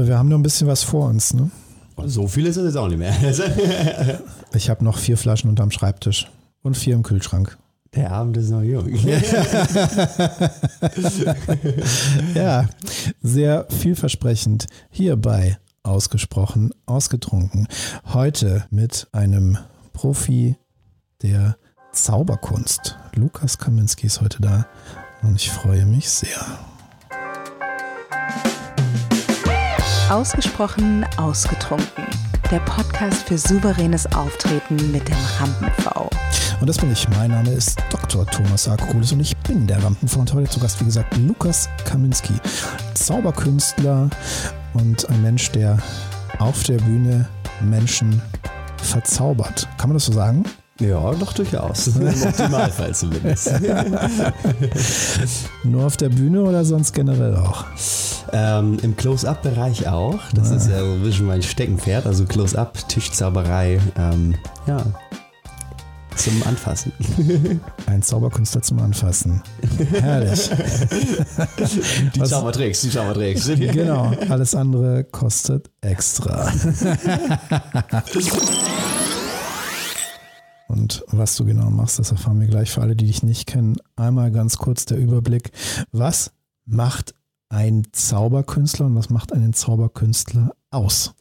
Aber wir haben noch ein bisschen was vor uns, ne? So viel ist es jetzt auch nicht mehr. Ich habe noch vier Flaschen unterm Schreibtisch und vier im Kühlschrank. Der Abend ist noch jung. Ja, sehr vielversprechend hierbei ausgesprochen, ausgetrunken. Heute mit einem Profi der Zauberkunst. Lukas Kaminski ist heute da und ich freue mich sehr. Ausgesprochen ausgetrunken. Der Podcast für souveränes Auftreten mit dem Rampen-V. Und das bin ich. Mein Name ist Dr. Thomas Akokulis und ich bin der Rampenv und heute zu Gast, wie gesagt, Lukas Kaminski. Zauberkünstler und ein Mensch, der auf der Bühne Menschen verzaubert. Kann man das so sagen? Ja, doch durchaus. Im Optimalfall zumindest. Nur auf der Bühne oder sonst generell auch? ähm, Im Close-Up-Bereich auch. Das ist ja so ein bisschen mein Steckenpferd. Also Close-Up, Tischzauberei. Ähm, ja. Zum Anfassen. Ein Zauberkünstler zum Anfassen. Herrlich. Die Was- Zaubertricks, die Zaubertricks. Genau, alles andere kostet extra. Und was du genau machst, das erfahren wir gleich für alle, die dich nicht kennen. Einmal ganz kurz der Überblick. Was macht ein Zauberkünstler und was macht einen Zauberkünstler aus?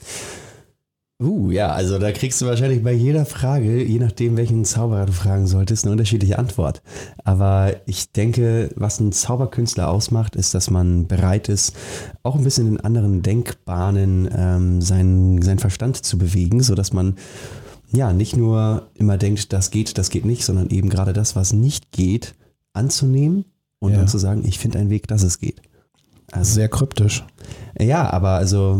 Uh, ja, also da kriegst du wahrscheinlich bei jeder Frage, je nachdem, welchen Zauberer du fragen solltest, eine unterschiedliche Antwort. Aber ich denke, was ein Zauberkünstler ausmacht, ist, dass man bereit ist, auch ein bisschen in anderen Denkbahnen ähm, seinen, seinen Verstand zu bewegen, sodass man ja nicht nur immer denkt, das geht, das geht nicht, sondern eben gerade das, was nicht geht, anzunehmen und Ja. dann zu sagen, ich finde einen Weg, dass es geht. Also, Sehr kryptisch. ja, aber also,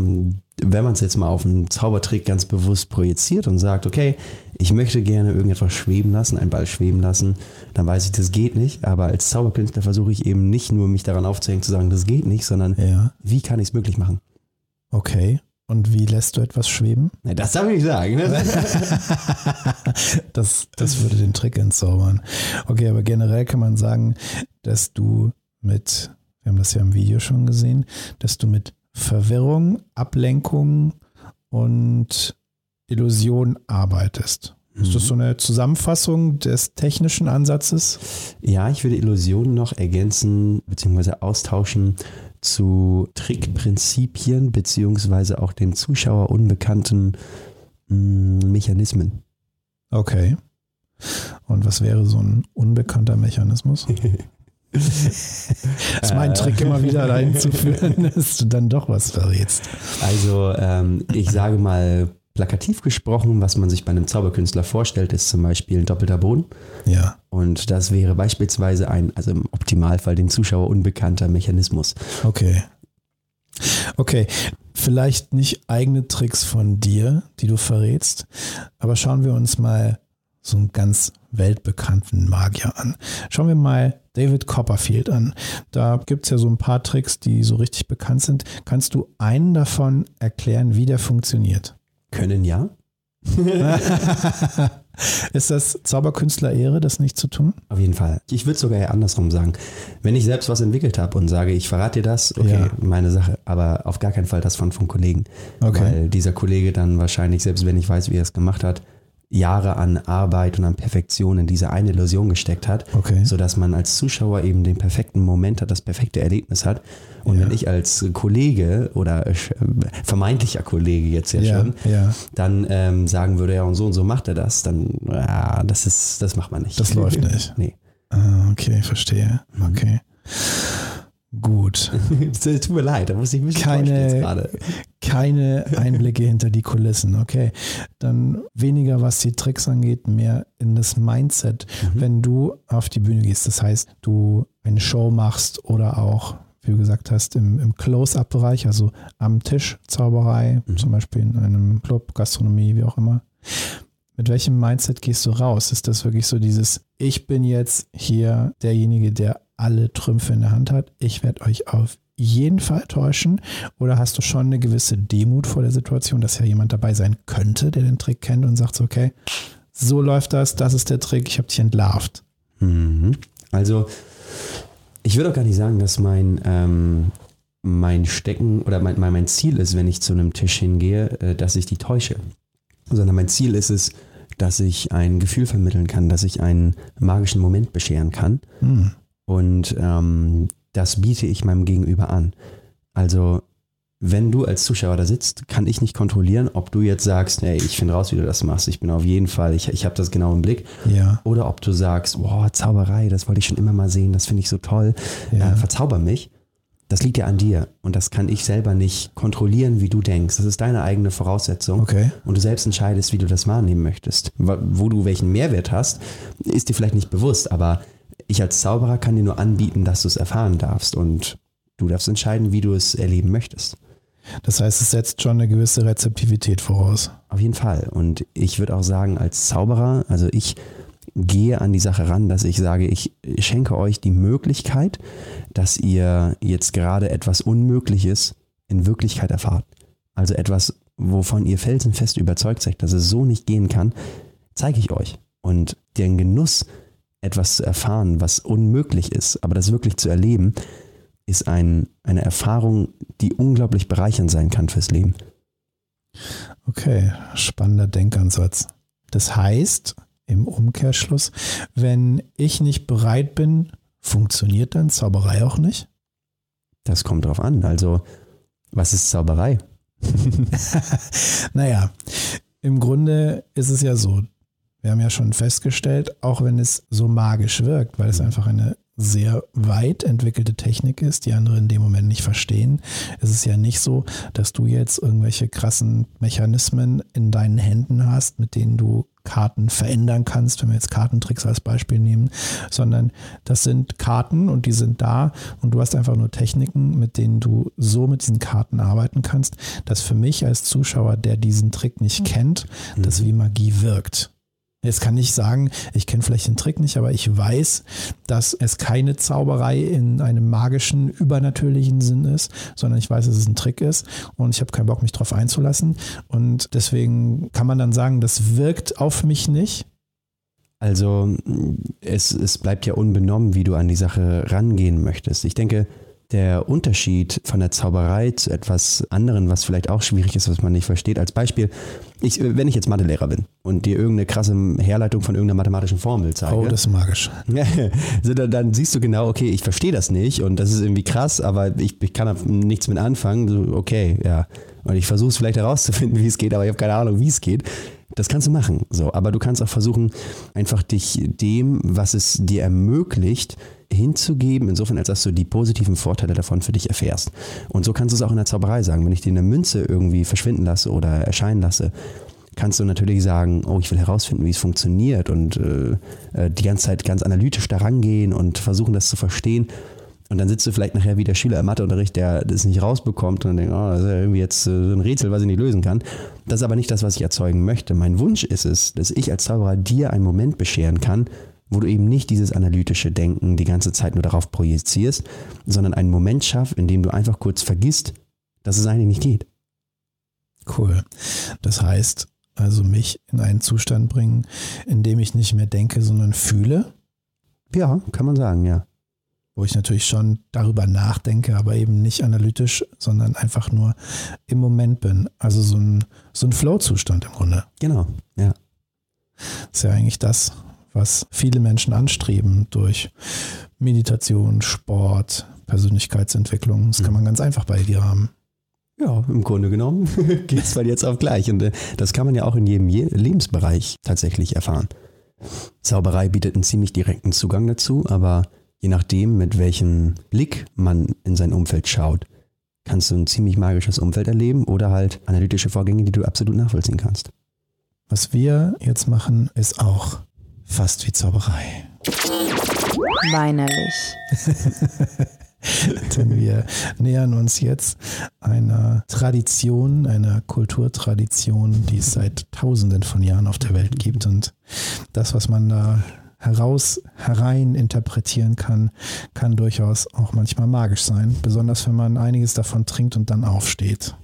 wenn man es jetzt mal auf einen Zaubertrick ganz bewusst projiziert und sagt, okay, ich möchte gerne irgendetwas schweben lassen, einen Ball schweben lassen, dann weiß ich, das geht nicht. Aber als Zauberkünstler versuche ich eben nicht nur mich daran aufzuhängen, zu sagen, das geht nicht, sondern Ja, wie kann ich es möglich machen? okay. Und wie lässt du etwas schweben? Na, das darf ich nicht sagen. Ne? Das, das würde den Trick entzaubern. Okay, aber generell kann man sagen, dass du mit, wir haben das ja im Video schon gesehen, dass du mit Verwirrung, Ablenkung und Illusion arbeitest. Ist das so eine Zusammenfassung des technischen Ansatzes? Ja, ich würde Illusionen noch ergänzen bzw. austauschen zu Trickprinzipien beziehungsweise auch dem Zuschauer unbekannten mm, Mechanismen. Okay. Und was wäre so ein unbekannter Mechanismus? Das ist mein Trick, immer wieder dahin zu führen, dass du dann doch was verrätst. Also ähm, ich sage mal plakativ gesprochen, was man sich bei einem Zauberkünstler vorstellt, ist zum Beispiel ein doppelter Boden. Ja. Und das wäre beispielsweise ein, also im Optimalfall den Zuschauer unbekannter Mechanismus. Okay. Okay, vielleicht nicht eigene Tricks von dir, die du verrätst, aber schauen wir uns mal so einen ganz weltbekannten Magier an. Schauen wir mal David Copperfield an. Da gibt es ja so ein paar Tricks, die so richtig bekannt sind. Kannst du einen davon erklären, wie der funktioniert? Können ja, Ist das Zauberkünstler-Ehre, das nicht zu tun? auf jeden Fall. Ich würde sogar eher andersrum sagen. Wenn ich selbst was entwickelt habe und sage, ich verrate dir das, okay, Ja. meine Sache, aber auf gar keinen Fall das von, von Kollegen. Okay. Weil dieser Kollege dann wahrscheinlich, selbst wenn ich weiß, wie er es gemacht hat, Jahre an Arbeit und an Perfektion in diese eine Illusion gesteckt hat, Okay. sodass man als Zuschauer eben den perfekten Moment hat, das perfekte Erlebnis hat. Und Ja. wenn ich als Kollege oder äh, vermeintlicher Kollege jetzt ja, Ja, schon, ja. dann ähm, sagen würde, ja und so und so macht er das, dann ja, das ist, das macht man nicht. Das läuft nicht. Nee. Ah, okay, verstehe. Okay. Gut. Tut mir leid, da muss ich mich Keine- gerade. keine Einblicke hinter die Kulissen. Okay, dann weniger was die Tricks angeht, mehr in das Mindset, wenn du auf die Bühne gehst. Das heißt, du eine Show machst oder auch, wie du gesagt hast, im, im Close-up-Bereich, also am Tisch Zauberei, zum Beispiel in einem Club, Gastronomie, wie auch immer. Mit welchem Mindset gehst du raus? Ist das wirklich so dieses, ich bin jetzt hier derjenige, der alle Trümpfe in der Hand hat, ich werde euch auf jeden Fall täuschen? Oder hast du schon eine gewisse Demut vor der Situation, dass ja jemand dabei sein könnte, der den Trick kennt und sagt so, okay, so läuft das, das ist der Trick, ich habe dich entlarvt. Mhm. Also, ich würde auch gar nicht sagen, dass mein, ähm, mein Stecken oder mein, mein Ziel ist, wenn ich zu einem Tisch hingehe, äh, dass ich die täusche. Sondern mein Ziel ist es, dass ich ein Gefühl vermitteln kann, dass ich einen magischen Moment bescheren kann. Hm. Und ähm, das biete ich meinem Gegenüber an. Also, wenn du als Zuschauer da sitzt, kann ich nicht kontrollieren, ob du jetzt sagst, hey, ich finde raus, wie du das machst. Ich bin auf jeden Fall, ich, ich habe das genau im Blick. Ja. Oder ob du sagst, boah, Zauberei, das wollte ich schon immer mal sehen, das finde ich so toll. Ja. Äh, verzauber mich. Das liegt ja an dir und das kann ich selber nicht kontrollieren, wie du denkst. Das ist deine eigene Voraussetzung Okay. und du selbst entscheidest, wie du das wahrnehmen möchtest. Wo du welchen Mehrwert hast, ist dir vielleicht nicht bewusst, aber ich als Zauberer kann dir nur anbieten, dass du es erfahren darfst und du darfst entscheiden, wie du es erleben möchtest. Das heißt, es setzt schon eine gewisse Rezeptivität voraus. Auf jeden Fall. Und ich würde auch sagen, als Zauberer, also ich gehe an die Sache ran, dass ich sage, ich schenke euch die Möglichkeit, dass ihr jetzt gerade etwas Unmögliches in Wirklichkeit erfahrt. Also etwas, wovon ihr felsenfest überzeugt seid, dass es so nicht gehen kann, zeige ich euch. Und den Genuss, etwas zu erfahren, was unmöglich ist, aber das wirklich zu erleben, ist ein, eine Erfahrung, die unglaublich bereichernd sein kann fürs Leben. Okay, spannender Denkansatz. Das heißt, im Umkehrschluss, wenn ich nicht bereit bin, funktioniert dann Zauberei auch nicht? Das kommt drauf an. Also, was ist Zauberei? Naja, im Grunde ist es ja so, wir haben ja schon festgestellt, auch wenn es so magisch wirkt, weil es einfach eine sehr weit entwickelte Technik ist, die andere in dem Moment nicht verstehen, ist es ja nicht so, dass du jetzt irgendwelche krassen Mechanismen in deinen Händen hast, mit denen du Karten verändern kannst, wenn wir jetzt Kartentricks als Beispiel nehmen, sondern das sind Karten und die sind da und du hast einfach nur Techniken, mit denen du so mit diesen Karten arbeiten kannst, dass für mich als Zuschauer, der diesen Trick nicht kennt, das wie Magie wirkt. Jetzt kann ich sagen, ich kenne vielleicht den Trick nicht, aber ich weiß, dass es keine Zauberei in einem magischen, übernatürlichen Sinn ist, sondern ich weiß, dass es ein Trick ist und ich habe keinen Bock, mich drauf einzulassen. Und deswegen kann man dann sagen, das wirkt auf mich nicht. Also, es, es bleibt ja unbenommen, wie du an die Sache rangehen möchtest. Ich denke, der Unterschied von der Zauberei zu etwas anderem, was vielleicht auch schwierig ist, was man nicht versteht, als Beispiel, ich, wenn ich jetzt Mathelehrer bin und dir irgendeine krasse Herleitung von irgendeiner mathematischen Formel zeige, Oh, das ist magisch. so, dann, dann siehst du genau, okay, ich verstehe das nicht und das ist irgendwie krass, aber ich, ich kann da nichts mit anfangen. So, okay, ja. Und ich versuche es vielleicht herauszufinden, wie es geht, aber ich habe keine Ahnung, wie es geht. Das kannst du machen. So, aber du kannst auch versuchen, einfach dich dem, was es dir ermöglicht, hinzugeben, insofern, als dass du die positiven Vorteile davon für dich erfährst. Und so kannst du es auch in der Zauberei sagen. Wenn ich dir eine Münze irgendwie verschwinden lasse oder erscheinen lasse, kannst du natürlich sagen, oh, ich will herausfinden, wie es funktioniert und äh, äh, die ganze Zeit ganz analytisch da rangehen und versuchen, das zu verstehen. Und dann sitzt du vielleicht nachher wie der Schüler im Matheunterricht, der das nicht rausbekommt und dann denkt, oh, das ist ja irgendwie jetzt äh, so ein Rätsel, was ich nicht lösen kann. Das ist aber nicht das, was ich erzeugen möchte. Mein Wunsch ist es, dass ich als Zauberer dir einen Moment bescheren kann, wo du eben nicht dieses analytische Denken die ganze Zeit nur darauf projizierst, sondern einen Moment schaffst, in dem du einfach kurz vergisst, dass es eigentlich nicht geht. Cool. Das heißt, also mich in einen Zustand bringen, in dem ich nicht mehr denke, sondern fühle, Ja, kann man sagen, ja. wo ich natürlich schon darüber nachdenke, aber eben nicht analytisch, sondern einfach nur im Moment bin. Also so ein, so ein Flow-Zustand im Grunde. Genau, ja. Das ist ja eigentlich das, was viele Menschen anstreben durch Meditation, Sport, Persönlichkeitsentwicklung. Das kann man ganz einfach bei dir haben. Ja, im Grunde genommen geht es von jetzt auf gleich. Und äh, das kann man ja auch in jedem Je Lebensbereich tatsächlich erfahren. Zauberei bietet einen ziemlich direkten Zugang dazu, aber je nachdem, mit welchem Blick man in sein Umfeld schaut, kannst du ein ziemlich magisches Umfeld erleben oder halt analytische Vorgänge, die du absolut nachvollziehen kannst. Was wir jetzt machen, ist auch fast wie Zauberei. Weinerlich. Denn wir nähern uns jetzt einer Tradition, einer Kulturtradition, die es seit Tausenden von Jahren auf der Welt gibt. Und das, was man da heraus, herein interpretieren kann, kann durchaus auch manchmal magisch sein. Besonders wenn man einiges davon trinkt und dann aufsteht.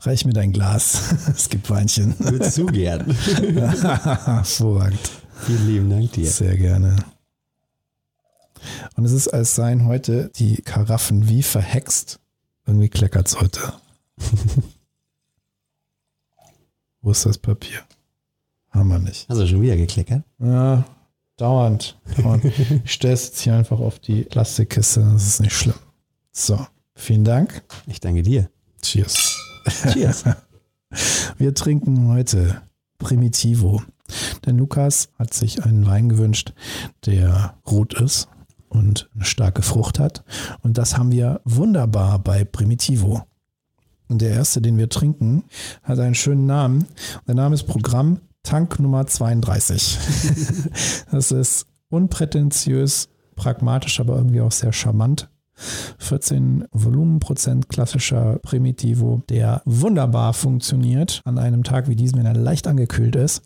Reich mir dein Glas. Es gibt Weinchen. Würdest du gern? Hervorragend. Vielen lieben Dank dir. Sehr gerne. Und es ist, als seien heute die Karaffen wie verhext. Irgendwie kleckert es heute. Wo ist das Papier? Haben wir nicht. Du schon wieder gekleckert? Ja, dauernd. dauernd. ich stelle es jetzt hier einfach auf die Plastikkiste. Das ist nicht schlimm. So, vielen Dank. Ich danke dir. Cheers. Cheers. Wir trinken heute Primitivo. Denn Lukas hat sich einen Wein gewünscht, der rot ist und eine starke Frucht hat. Und das haben wir wunderbar bei Primitivo. Und der erste, den wir trinken, hat einen schönen Namen. Der Name ist Programm Tank Nummer 32. das ist unprätentiös, pragmatisch, aber irgendwie auch sehr charmant. 14 Volumenprozent klassischer Primitivo, der wunderbar funktioniert an einem Tag wie diesem, wenn er leicht angekühlt ist,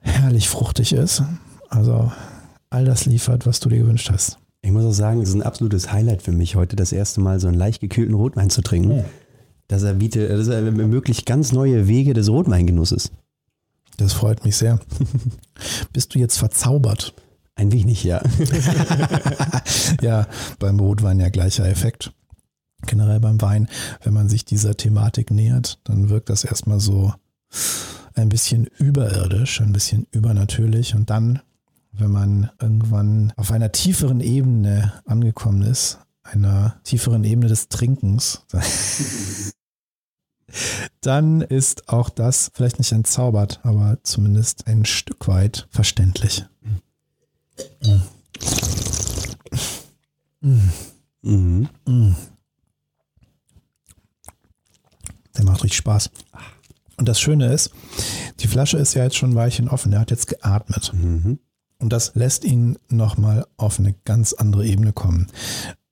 herrlich fruchtig ist. Also all das liefert, was du dir gewünscht hast. Ich muss auch sagen, es ist ein absolutes Highlight für mich heute, das erste Mal so einen leicht gekühlten Rotwein zu trinken. Ja. Dass er bietet, dass er ermöglicht ganz neue Wege des Rotweingenusses. Das freut mich sehr. Bist du jetzt verzaubert? Ein wenig, ja. ja, beim Rotwein ja gleicher Effekt. Generell beim Wein, wenn man sich dieser Thematik nähert, dann wirkt das erstmal so ein bisschen überirdisch, ein bisschen übernatürlich und dann, wenn man irgendwann auf einer tieferen Ebene angekommen ist, einer tieferen Ebene des Trinkens, dann ist auch das vielleicht nicht entzaubert, aber zumindest ein Stück weit verständlich. Mhm. Der macht richtig Spaß. Und das Schöne ist, die Flasche ist ja jetzt schon ein Weilchen offen. Der hat jetzt geatmet. Mhm. Und das lässt ihn nochmal auf eine ganz andere Ebene kommen.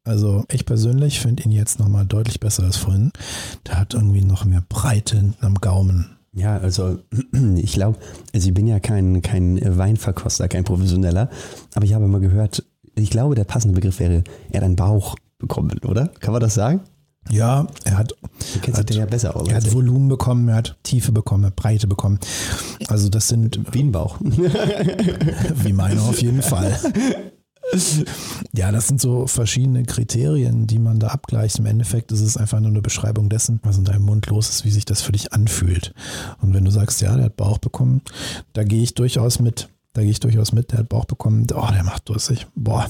Also ich persönlich finde ihn jetzt nochmal deutlich besser als vorhin. Der hat irgendwie noch mehr Breite am Gaumen. Ja, also ich glaube, also ich bin ja kein, kein Weinverkoster, kein Professioneller, aber ich habe mal gehört, ich glaube, der passende Begriff wäre, er hat einen Bauch bekommen, oder? Kann man das sagen? Ja, er hat, Hat- ja besser aus. er hat. Volumen bekommen, er hat Tiefe bekommen, Breite bekommen. Also das sind Wie ein Bauch. Wie meine auf jeden Fall. Ja, das sind so verschiedene Kriterien, die man da abgleicht. Im Endeffekt ist es einfach nur eine Beschreibung dessen, was in deinem Mund los ist, wie sich das für dich anfühlt. Und wenn du sagst, ja, der hat Bauch bekommen, da gehe ich durchaus mit. Da gehe ich durchaus mit, der hat Bauch bekommen. Oh, der macht durstig. Boah,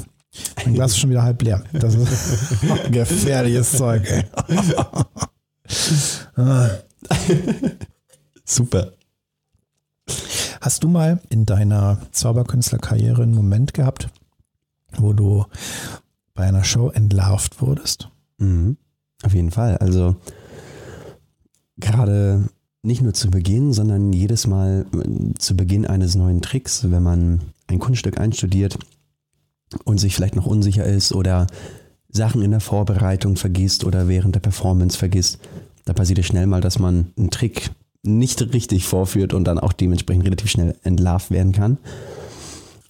mein Glas ist schon wieder halb leer. Das ist gefährliches Zeug, ey. Ah. Super. Hast du mal in deiner Zauberkünstlerkarriere einen Moment gehabt, wo du bei einer Show entlarvt wurdest? Mhm. Auf jeden Fall. Also gerade nicht nur zu Beginn, sondern jedes Mal äh, zu Beginn eines neuen Tricks, wenn man ein Kunststück einstudiert und sich vielleicht noch unsicher ist oder Sachen in der Vorbereitung vergisst oder während der Performance vergisst, da passiert es schnell mal, dass man einen Trick nicht richtig vorführt und dann auch dementsprechend relativ schnell entlarvt werden kann.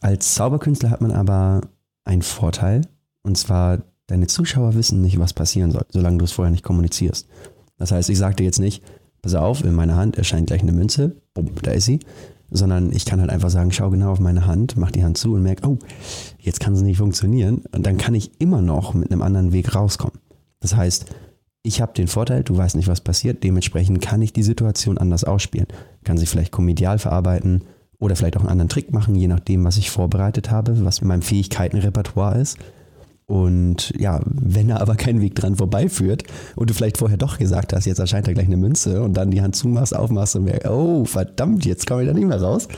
Als Zauberkünstler hat man aber einen Vorteil, und zwar deine Zuschauer wissen nicht, was passieren soll, solange du es vorher nicht kommunizierst. Das heißt, ich sage dir jetzt nicht, pass auf, in meiner Hand erscheint gleich eine Münze, bumm, da ist sie, sondern ich kann halt einfach sagen, schau genau auf meine Hand, mach die Hand zu und merk, oh, jetzt kann es nicht funktionieren und dann kann ich immer noch mit einem anderen Weg rauskommen. Das heißt, ich habe den Vorteil, du weißt nicht, was passiert, dementsprechend kann ich die Situation anders ausspielen. Kann sie vielleicht komedial verarbeiten oder vielleicht auch einen anderen Trick machen, je nachdem, was ich vorbereitet habe, was in meinem Fähigkeitenrepertoire ist. Und ja, wenn da aber kein Weg dran vorbeiführt und du vielleicht vorher doch gesagt hast, jetzt erscheint da gleich eine Münze und dann die Hand zumachst, aufmachst und merkst, oh verdammt, jetzt komme ich da nicht mehr raus,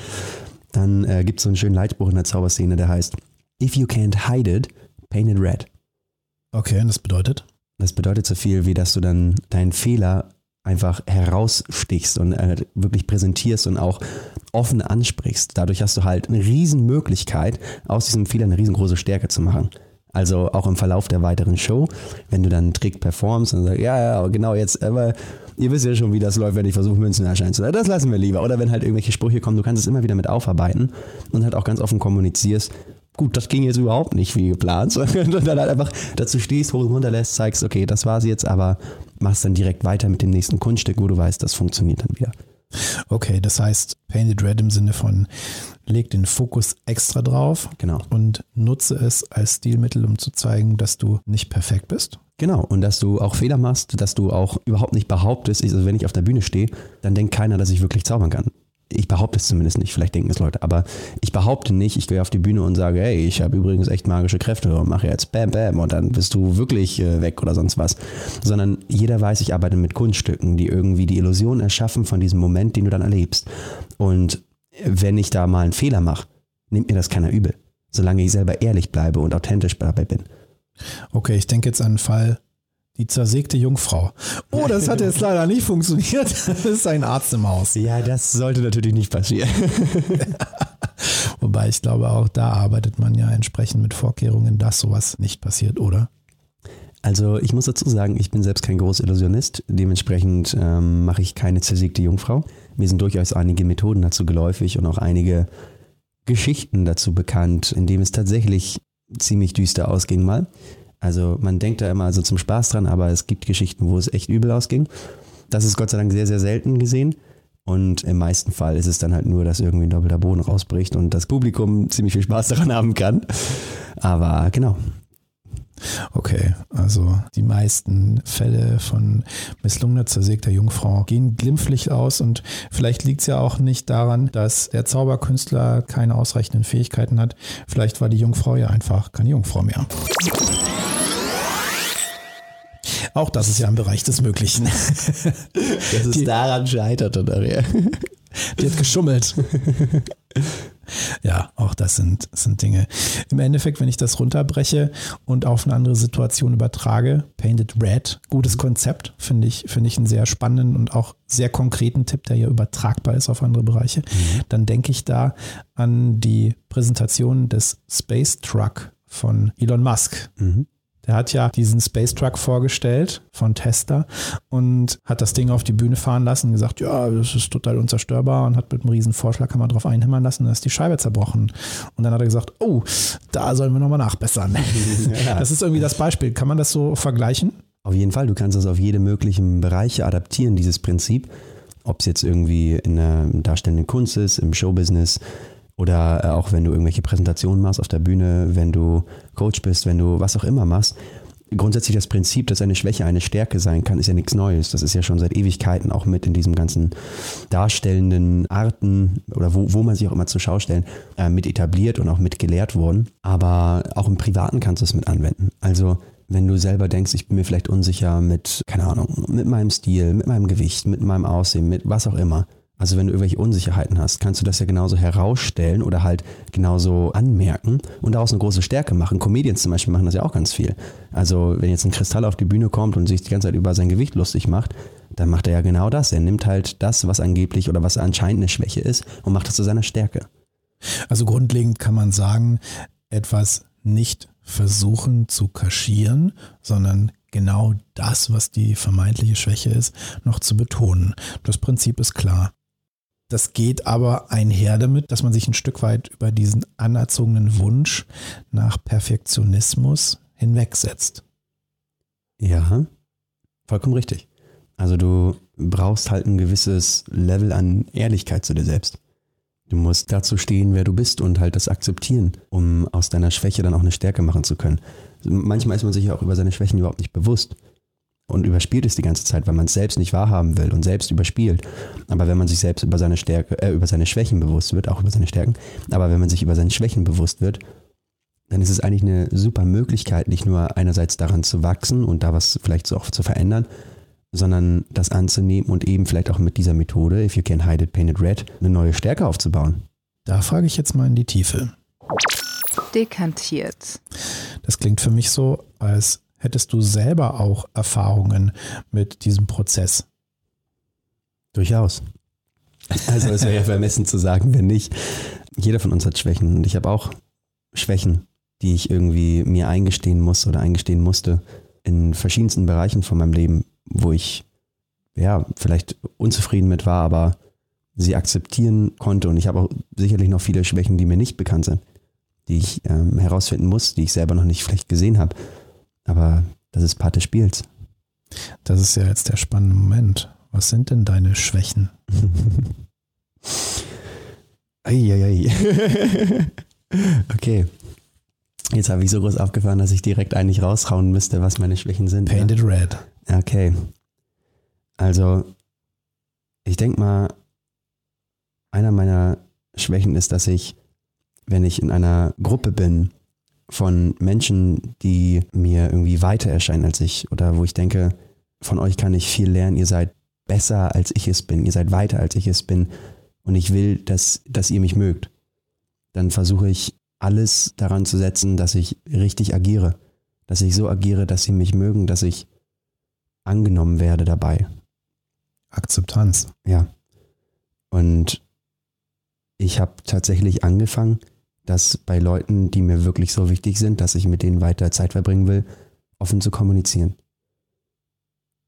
dann äh, gibt es so einen schönen Leitspruch in der Zauberszene, der heißt, if you can't hide it, paint it red. Okay, und das bedeutet? Das bedeutet so viel, wie dass du dann deinen Fehler einfach herausstichst und äh, wirklich präsentierst und auch offen ansprichst. Dadurch hast du halt eine riesen Möglichkeit, aus diesem Fehler eine riesengroße Stärke zu machen. Also auch im Verlauf der weiteren Show, wenn du dann einen Trick performst und sagst, ja, ja, genau jetzt, aber ihr wisst ja schon, wie das läuft, wenn ich versuche, Münzen erscheinen zu lassen. Das lassen wir lieber. Oder wenn halt irgendwelche Sprüche kommen, du kannst es immer wieder mit aufarbeiten und halt auch ganz offen kommunizierst, gut, das ging jetzt überhaupt nicht wie geplant, sondern dann halt einfach dazu stehst, hoch und runter lässt, zeigst, okay, das war's jetzt, aber machst dann direkt weiter mit dem nächsten Kunststück, wo du weißt, das funktioniert dann wieder. Okay, das heißt Painted Red im Sinne von, leg den Fokus extra drauf Genau. und nutze es als Stilmittel, um zu zeigen, dass du nicht perfekt bist. Genau, und dass du auch Fehler machst, dass du auch überhaupt nicht behauptest, also wenn ich auf der Bühne stehe, dann denkt keiner, dass ich wirklich zaubern kann. Ich behaupte es zumindest nicht, vielleicht denken es Leute, aber ich behaupte nicht, ich gehe auf die Bühne und sage, hey, ich habe übrigens echt magische Kräfte und mache jetzt Bam Bam und dann bist du wirklich äh, weg oder sonst was. Sondern jeder weiß, ich arbeite mit Kunststücken, die irgendwie die Illusion erschaffen von diesem Moment, den du dann erlebst. Und wenn ich da mal einen Fehler mache, nimmt mir das keiner übel, solange ich selber ehrlich bleibe und authentisch dabei bin. Okay, ich denke jetzt an einen Fall, die zersägte Jungfrau. Oh, das hat jetzt leider nicht funktioniert. Das ist ein Arzt im Haus. Ja, das sollte natürlich nicht passieren. Wobei ich glaube, auch da arbeitet man ja entsprechend mit Vorkehrungen, dass sowas nicht passiert, oder? Also ich muss dazu sagen, ich bin selbst kein Großillusionist. Dementsprechend ähm, mache ich keine zersägte Jungfrau. Mir sind durchaus einige Methoden dazu geläufig und auch einige Geschichten dazu bekannt, in dem es tatsächlich ziemlich düster ausging mal. Also man denkt da immer also zum Spaß dran, aber es gibt Geschichten, wo es echt übel ausging. Das ist Gott sei Dank sehr, sehr selten gesehen. Und im meisten Fall ist es dann halt nur, dass irgendwie ein doppelter Boden rausbricht und das Publikum ziemlich viel Spaß daran haben kann. Aber genau. Okay, also die meisten Fälle von misslungener zersägter Jungfrau gehen glimpflich aus und vielleicht liegt es ja auch nicht daran, dass der Zauberkünstler keine ausreichenden Fähigkeiten hat. Vielleicht war die Jungfrau ja einfach keine Jungfrau mehr. Auch das ist ja im Bereich des Möglichen. Dass es Die- daran scheiterte nachher. Die hat geschummelt. Ja, auch das sind, sind Dinge. Im Endeffekt, wenn ich das runterbreche und auf eine andere Situation übertrage, Painted Red, gutes Konzept, finde ich, finde ich einen sehr spannenden und auch sehr konkreten Tipp, der ja übertragbar ist auf andere Bereiche. Dann denke ich da an die Präsentation des Space Truck von Elon Musk. Der hat ja diesen Space Truck vorgestellt von Tesla und hat das Ding auf die Bühne fahren lassen und gesagt, ja, das ist total unzerstörbar und hat mit einem riesen Vorschlaghammer drauf einhämmern lassen dann ist die Scheibe zerbrochen. Und dann hat er gesagt, oh, da sollen wir nochmal nachbessern. Das ist irgendwie das Beispiel. Kann man das so vergleichen? Auf jeden Fall, du kannst das auf jede möglichen Bereiche adaptieren, dieses Prinzip. Ob es jetzt irgendwie in der darstellenden Kunst ist, im Showbusiness oder äh, auch wenn du irgendwelche Präsentationen machst auf der Bühne, wenn du Coach bist, wenn du was auch immer machst. Grundsätzlich das Prinzip, dass eine Schwäche eine Stärke sein kann, ist ja nichts Neues. Das ist ja schon seit Ewigkeiten auch mit in diesem ganzen darstellenden Arten oder wo, wo man sich auch immer zur Schau stellen, äh, mit etabliert und auch mit gelehrt worden. Aber auch im Privaten kannst du es mit anwenden. Also wenn du selber denkst, ich bin mir vielleicht unsicher mit, keine Ahnung, mit meinem Stil, mit meinem Gewicht, mit meinem Aussehen, mit was auch immer. Also wenn du irgendwelche Unsicherheiten hast, kannst du das ja genauso herausstellen oder halt genauso anmerken und daraus eine große Stärke machen. Comedians zum Beispiel machen das ja auch ganz viel. Also wenn jetzt ein Kristall auf die Bühne kommt und sich die ganze Zeit über sein Gewicht lustig macht, dann macht er ja genau das. Er nimmt halt das, was angeblich oder was anscheinend eine Schwäche ist und macht es zu seiner Stärke. Also grundlegend kann man sagen, etwas nicht versuchen zu kaschieren, sondern genau das, was die vermeintliche Schwäche ist, noch zu betonen. Das Prinzip ist klar. Das geht aber einher damit, dass man sich ein Stück weit über diesen anerzogenen Wunsch nach Perfektionismus hinwegsetzt. Ja, vollkommen richtig. Also du brauchst halt ein gewisses Level an Ehrlichkeit zu dir selbst. Du musst dazu stehen, wer du bist und halt das akzeptieren, um aus deiner Schwäche dann auch eine Stärke machen zu können. Manchmal ist man sich ja auch über seine Schwächen überhaupt nicht bewusst und überspielt es die ganze Zeit, weil man es selbst nicht wahrhaben will und selbst überspielt. Aber wenn man sich selbst über seine Stärke, äh, über seine Schwächen bewusst wird, auch über seine Stärken, aber wenn man sich über seine Schwächen bewusst wird, dann ist es eigentlich eine super Möglichkeit, nicht nur einerseits daran zu wachsen und da was vielleicht so auch zu verändern, sondern das anzunehmen und eben vielleicht auch mit dieser Methode, if you can hide it, paint it red, eine neue Stärke aufzubauen. Da frage ich jetzt mal in die Tiefe. Dekantiert. Das klingt für mich so, als hättest du selber auch Erfahrungen mit diesem Prozess. Durchaus. Also es wäre ja vermessen zu sagen, wenn nicht. Jeder von uns hat Schwächen und ich habe auch Schwächen, die ich irgendwie mir eingestehen muss oder eingestehen musste in verschiedensten Bereichen von meinem Leben, wo ich ja vielleicht unzufrieden mit war, aber sie akzeptieren konnte und ich habe auch sicherlich noch viele Schwächen, die mir nicht bekannt sind, die ich ähm, herausfinden muss, die ich selber noch nicht vielleicht gesehen habe. Aber das ist Part des Spiels. Das ist ja jetzt der spannende Moment. Was sind denn deine Schwächen? Eieiei. okay. Jetzt habe ich so groß aufgefahren, dass ich direkt eigentlich raushauen müsste, was meine Schwächen sind. Painted Red. Okay. Also, ich denke mal, einer meiner Schwächen ist, dass ich, wenn ich in einer Gruppe bin von Menschen, die mir irgendwie weiter erscheinen als ich oder wo ich denke, von euch kann ich viel lernen, ihr seid besser als ich es bin, ihr seid weiter als ich es bin und ich will, dass, dass ihr mich mögt, dann versuche ich alles daran zu setzen, dass ich richtig agiere, dass ich so agiere, dass sie mich mögen, dass ich angenommen werde dabei. Akzeptanz. Ja. Und ich habe tatsächlich angefangen, dass bei Leuten, die mir wirklich so wichtig sind, dass ich mit denen weiter Zeit verbringen will, offen zu kommunizieren.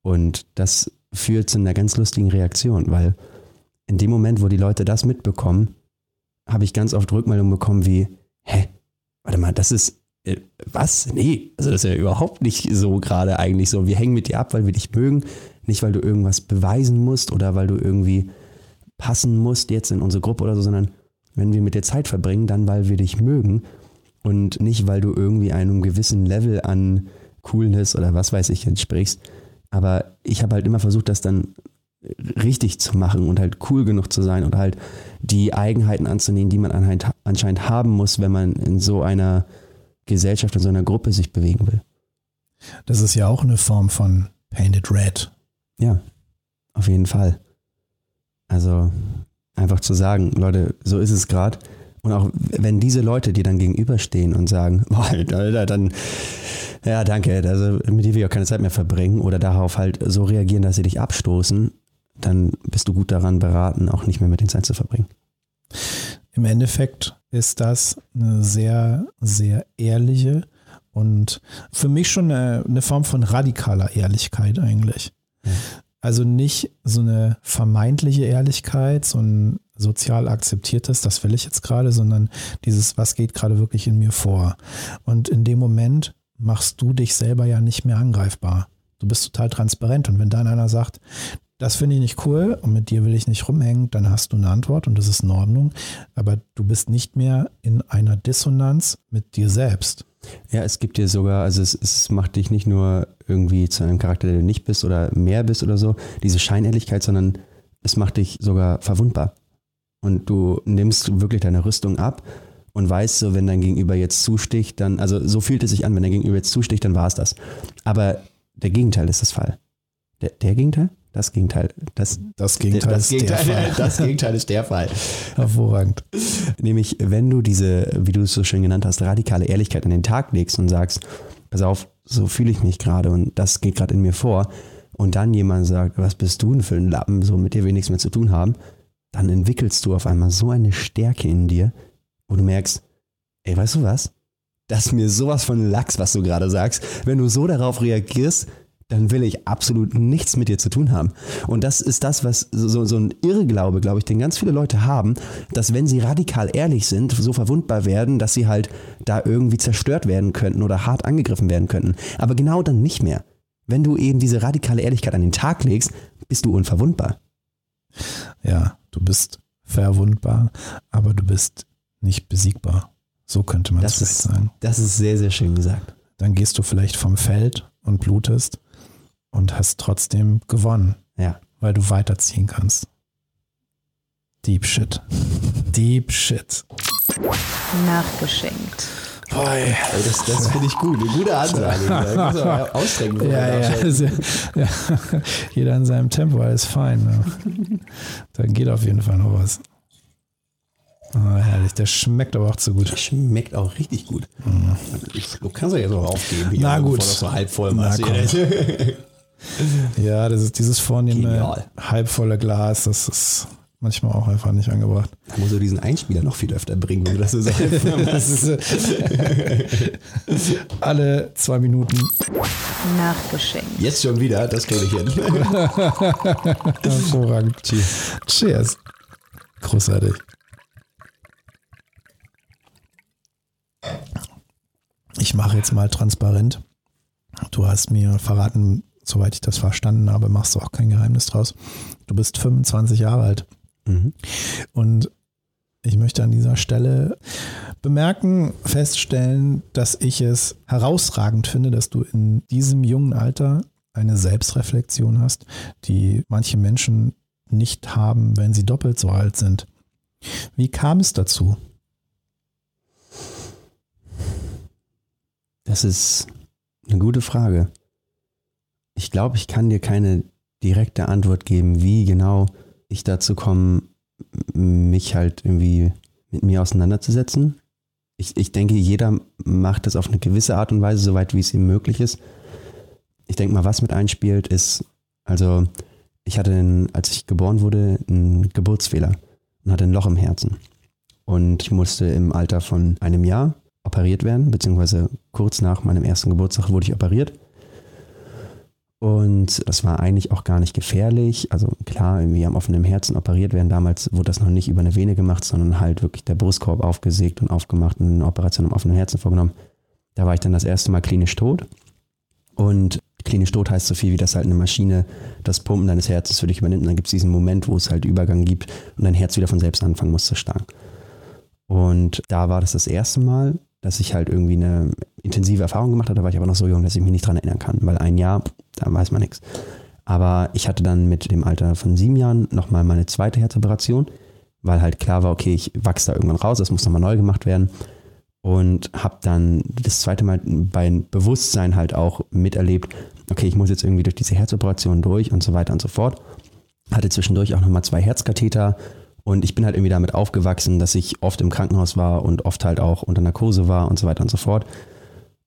Und das führt zu einer ganz lustigen Reaktion, weil in dem Moment, wo die Leute das mitbekommen, habe ich ganz oft Rückmeldungen bekommen wie, hä, warte mal, das ist, äh, was? Nee, also das ist ja überhaupt nicht so gerade eigentlich so. Wir hängen mit dir ab, weil wir dich mögen, nicht weil du irgendwas beweisen musst oder weil du irgendwie passen musst jetzt in unsere Gruppe oder so, sondern wenn wir mit dir Zeit verbringen, dann weil wir dich mögen und nicht weil du irgendwie einem gewissen Level an Coolness oder was weiß ich entsprichst. Aber ich habe halt immer versucht, das dann richtig zu machen und halt cool genug zu sein und halt die Eigenheiten anzunehmen, die man anscheinend haben muss, wenn man in so einer Gesellschaft, in so einer Gruppe sich bewegen will. Das ist ja auch eine Form von Painted Red. Ja, auf jeden Fall. Also einfach zu sagen, Leute, so ist es gerade. Und auch wenn diese Leute, die dann gegenüberstehen und sagen, boah, Alter, dann, ja, danke, also mit dir will ich auch keine Zeit mehr verbringen oder darauf halt so reagieren, dass sie dich abstoßen, dann bist du gut daran beraten, auch nicht mehr mit den Zeit zu verbringen. Im Endeffekt ist das eine sehr, sehr ehrliche und für mich schon eine, eine Form von radikaler Ehrlichkeit eigentlich. Ja. Also nicht so eine vermeintliche Ehrlichkeit, so ein sozial akzeptiertes, das will ich jetzt gerade, sondern dieses, was geht gerade wirklich in mir vor. Und in dem Moment machst du dich selber ja nicht mehr angreifbar. Du bist total transparent. Und wenn dann einer sagt, das finde ich nicht cool und mit dir will ich nicht rumhängen, dann hast du eine Antwort und das ist in Ordnung. Aber du bist nicht mehr in einer Dissonanz mit dir selbst. Ja, es gibt dir sogar, also es, es macht dich nicht nur irgendwie zu einem Charakter, der du nicht bist oder mehr bist oder so, diese Scheinehrlichkeit, sondern es macht dich sogar verwundbar. Und du nimmst wirklich deine Rüstung ab und weißt so, wenn dein Gegenüber jetzt zusticht, dann, also so fühlt es sich an, wenn dein Gegenüber jetzt zusticht, dann war es das. Aber der Gegenteil ist das Fall. Der, der Gegenteil? Das Gegenteil. Das, das Gegenteil, das, ist Gegenteil, der Fall. das Gegenteil ist der Fall. Hervorragend. Nämlich, wenn du diese, wie du es so schön genannt hast, radikale Ehrlichkeit an den Tag legst und sagst, pass auf, so fühle ich mich gerade und das geht gerade in mir vor, und dann jemand sagt, was bist du denn für ein Lappen, so mit dir wir nichts mehr zu tun haben, dann entwickelst du auf einmal so eine Stärke in dir, wo du merkst, ey, weißt du was? Das ist mir sowas von Lachs, was du gerade sagst. Wenn du so darauf reagierst, dann will ich absolut nichts mit dir zu tun haben. Und das ist das, was so, so ein Irrglaube, glaube ich, den ganz viele Leute haben, dass wenn sie radikal ehrlich sind, so verwundbar werden, dass sie halt da irgendwie zerstört werden könnten oder hart angegriffen werden könnten. Aber genau dann nicht mehr. Wenn du eben diese radikale Ehrlichkeit an den Tag legst, bist du unverwundbar. Ja, du bist verwundbar, aber du bist nicht besiegbar. So könnte man das vielleicht ist, sagen. Das ist sehr, sehr schön gesagt. Dann gehst du vielleicht vom Feld und blutest und hast trotzdem gewonnen. Ja. Weil du weiterziehen kannst. Deep Shit. Deep Shit. Nachgeschenkt. Boy, das, das finde ich gut. Eine gute Ansage. Ausstrecken. Ja, ja, ja, Jeder in seinem Tempo, alles fein. Ne? Da geht auf jeden Fall noch was. Oh, herrlich, der schmeckt aber auch zu gut. Der schmeckt auch richtig gut. Mhm. Du kannst ja jetzt auch aufgeben, hier, Na gut. bevor das so halb voll machst. Ja, das ist dieses vornehme halbvolle Glas, das ist manchmal auch einfach nicht angebracht. Da musst du diesen Einspieler noch viel öfter bringen, wenn du das so sagst. alle zwei Minuten. Nachgeschenkt. Jetzt schon wieder, das kriege ich hin. Hervorragend. Cheers. Cheers. Großartig. Ich mache jetzt mal transparent. Du hast mir verraten, soweit ich das verstanden habe, machst du auch kein Geheimnis draus. Du bist 25 Jahre alt. Mhm. Und Ich möchte an dieser Stelle bemerken, feststellen, dass ich es herausragend finde, dass du in diesem jungen Alter eine Selbstreflexion hast, die manche Menschen nicht haben, wenn sie doppelt so alt sind. Wie kam es dazu? Das ist eine gute Frage. Ich glaube, ich kann dir keine direkte Antwort geben, wie genau ich dazu komme, mich halt irgendwie mit mir auseinanderzusetzen. Ich, ich denke, jeder macht das auf eine gewisse Art und Weise, soweit wie es ihm möglich ist. Ich denke mal, was mit einspielt, ist, also ich hatte, einen, als ich geboren wurde, einen Geburtsfehler und hatte ein Loch im Herzen. Und ich musste im Alter von einem Jahr operiert werden, beziehungsweise kurz nach meinem ersten Geburtstag wurde ich operiert. Und das war eigentlich auch gar nicht gefährlich. Also klar, irgendwie am offenen Herzen operiert werden. Damals wurde das noch nicht über eine Vene gemacht, sondern halt wirklich der Brustkorb aufgesägt und aufgemacht und eine Operation am offenen Herzen vorgenommen. Da war ich dann das erste Mal klinisch tot. Und klinisch tot heißt so viel, wie dass halt eine Maschine das Pumpen deines Herzens für dich übernimmt. Und dann gibt es diesen Moment, wo es halt Übergang gibt und dein Herz wieder von selbst anfangen muss zu schlagen. Und da war das das erste Mal, dass ich halt irgendwie eine intensive Erfahrung gemacht habe. Da war ich aber noch so jung, dass ich mich nicht dran erinnern kann, weil ein Jahr, da weiß man nichts. Aber ich hatte dann mit dem Alter von sieben Jahren nochmal meine zweite Herzoperation, weil halt klar war, okay, ich wachse da irgendwann raus, das muss nochmal neu gemacht werden. Und habe dann das zweite Mal bei Bewusstsein halt auch miterlebt, okay, ich muss jetzt irgendwie durch diese Herzoperation durch und so weiter und so fort. Hatte zwischendurch auch nochmal zwei Herzkatheter und ich bin halt irgendwie damit aufgewachsen, dass ich oft im Krankenhaus war und oft halt auch unter Narkose war und so weiter und so fort.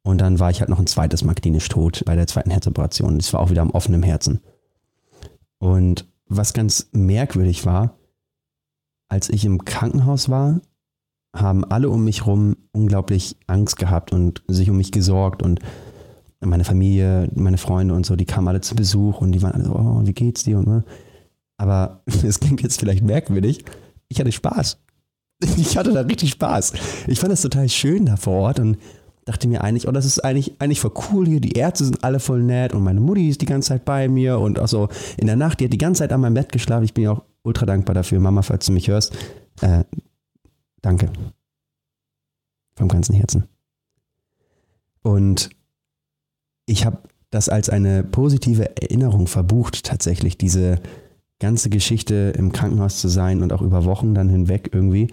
Und dann war ich halt noch ein zweites Mal klinisch tot bei der zweiten Herzoperation. Das war auch wieder am offenen Herzen. Und was ganz merkwürdig war, als ich im Krankenhaus war, haben alle um mich rum unglaublich Angst gehabt und sich um mich gesorgt und meine Familie, meine Freunde und so, die kamen alle zu Besuch und die waren alle so, oh, wie geht's dir und ne? Aber es klingt jetzt vielleicht merkwürdig. Ich hatte Spaß. Ich hatte da richtig Spaß. Ich fand das total schön da vor Ort und dachte mir eigentlich, oh, das ist eigentlich, eigentlich voll cool hier. Die Ärzte sind alle voll nett und meine Mutti ist die ganze Zeit bei mir und auch so in der Nacht, die hat die ganze Zeit an meinem Bett geschlafen. Ich bin ja auch ultra dankbar dafür. Mama, falls du mich hörst, äh, danke. Vom ganzen Herzen. Und ich habe das als eine positive Erinnerung verbucht, tatsächlich, diese, ganze Geschichte im Krankenhaus zu sein und auch über Wochen dann hinweg irgendwie.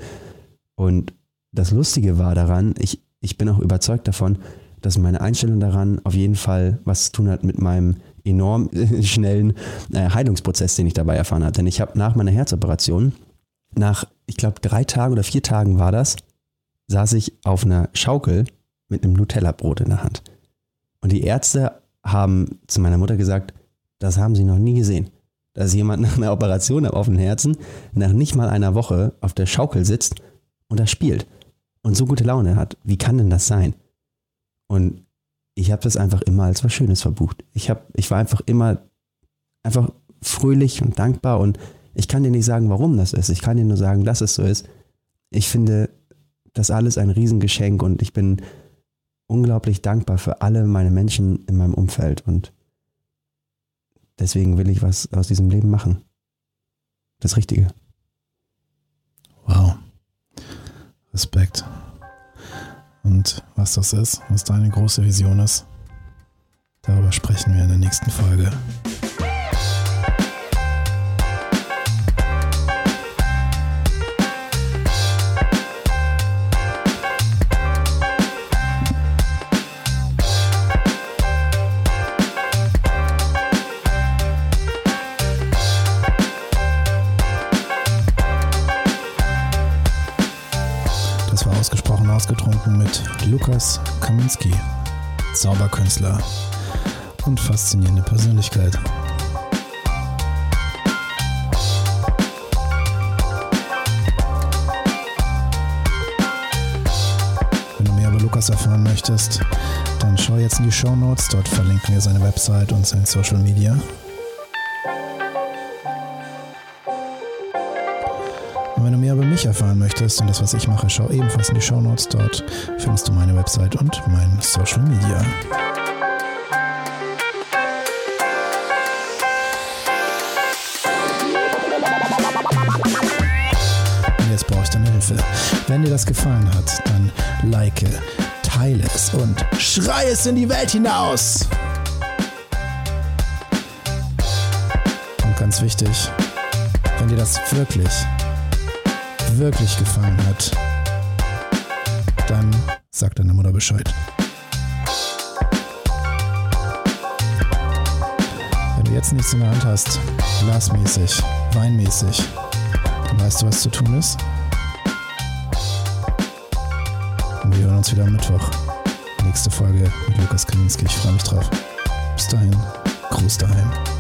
Und das Lustige war daran, ich, ich bin auch überzeugt davon, dass meine Einstellung daran auf jeden Fall was zu tun hat mit meinem enorm schnellen äh, Heilungsprozess, den ich dabei erfahren habe. Denn ich habe nach meiner Herzoperation, nach, ich glaube, drei Tagen oder vier Tagen war das, saß ich auf einer Schaukel mit einem Nutella-Brot in der Hand. Und die Ärzte haben zu meiner Mutter gesagt, das haben sie noch nie gesehen dass jemand nach einer Operation am offenen Herzen nach nicht mal einer Woche auf der Schaukel sitzt und da spielt und so gute Laune hat. Wie kann denn das sein? Und ich habe das einfach immer als was Schönes verbucht. Ich, hab, ich war einfach immer einfach fröhlich und dankbar und ich kann dir nicht sagen, warum das ist. Ich kann dir nur sagen, dass es so ist. Ich finde das alles ein Riesengeschenk und ich bin unglaublich dankbar für alle meine Menschen in meinem Umfeld und Deswegen will ich was aus diesem Leben machen. Das Richtige. Wow. Respekt. Und was das ist, was deine große Vision ist, darüber sprechen wir in der nächsten Folge. Lukas Kaminski, Zauberkünstler und faszinierende Persönlichkeit. Wenn du mehr über Lukas erfahren möchtest, dann schau jetzt in die Show Notes. Dort verlinken wir seine Website und sein Social Media. Mich erfahren möchtest und das, was ich mache, schau ebenfalls in die Show Notes. Dort findest du meine Website und mein Social Media. Und jetzt brauche ich deine Hilfe. Wenn dir das gefallen hat, dann like, teile es und schrei es in die Welt hinaus. Und ganz wichtig, wenn dir das wirklich, wirklich gefallen hat, dann sag deiner Mutter Bescheid. Wenn du jetzt nichts in der Hand hast, glasmäßig, weinmäßig, dann weißt du, was zu tun ist. Und wir hören uns wieder am Mittwoch. Nächste Folge mit Lukas Kaminski. Ich freue mich drauf. Bis dahin, Gruß daheim.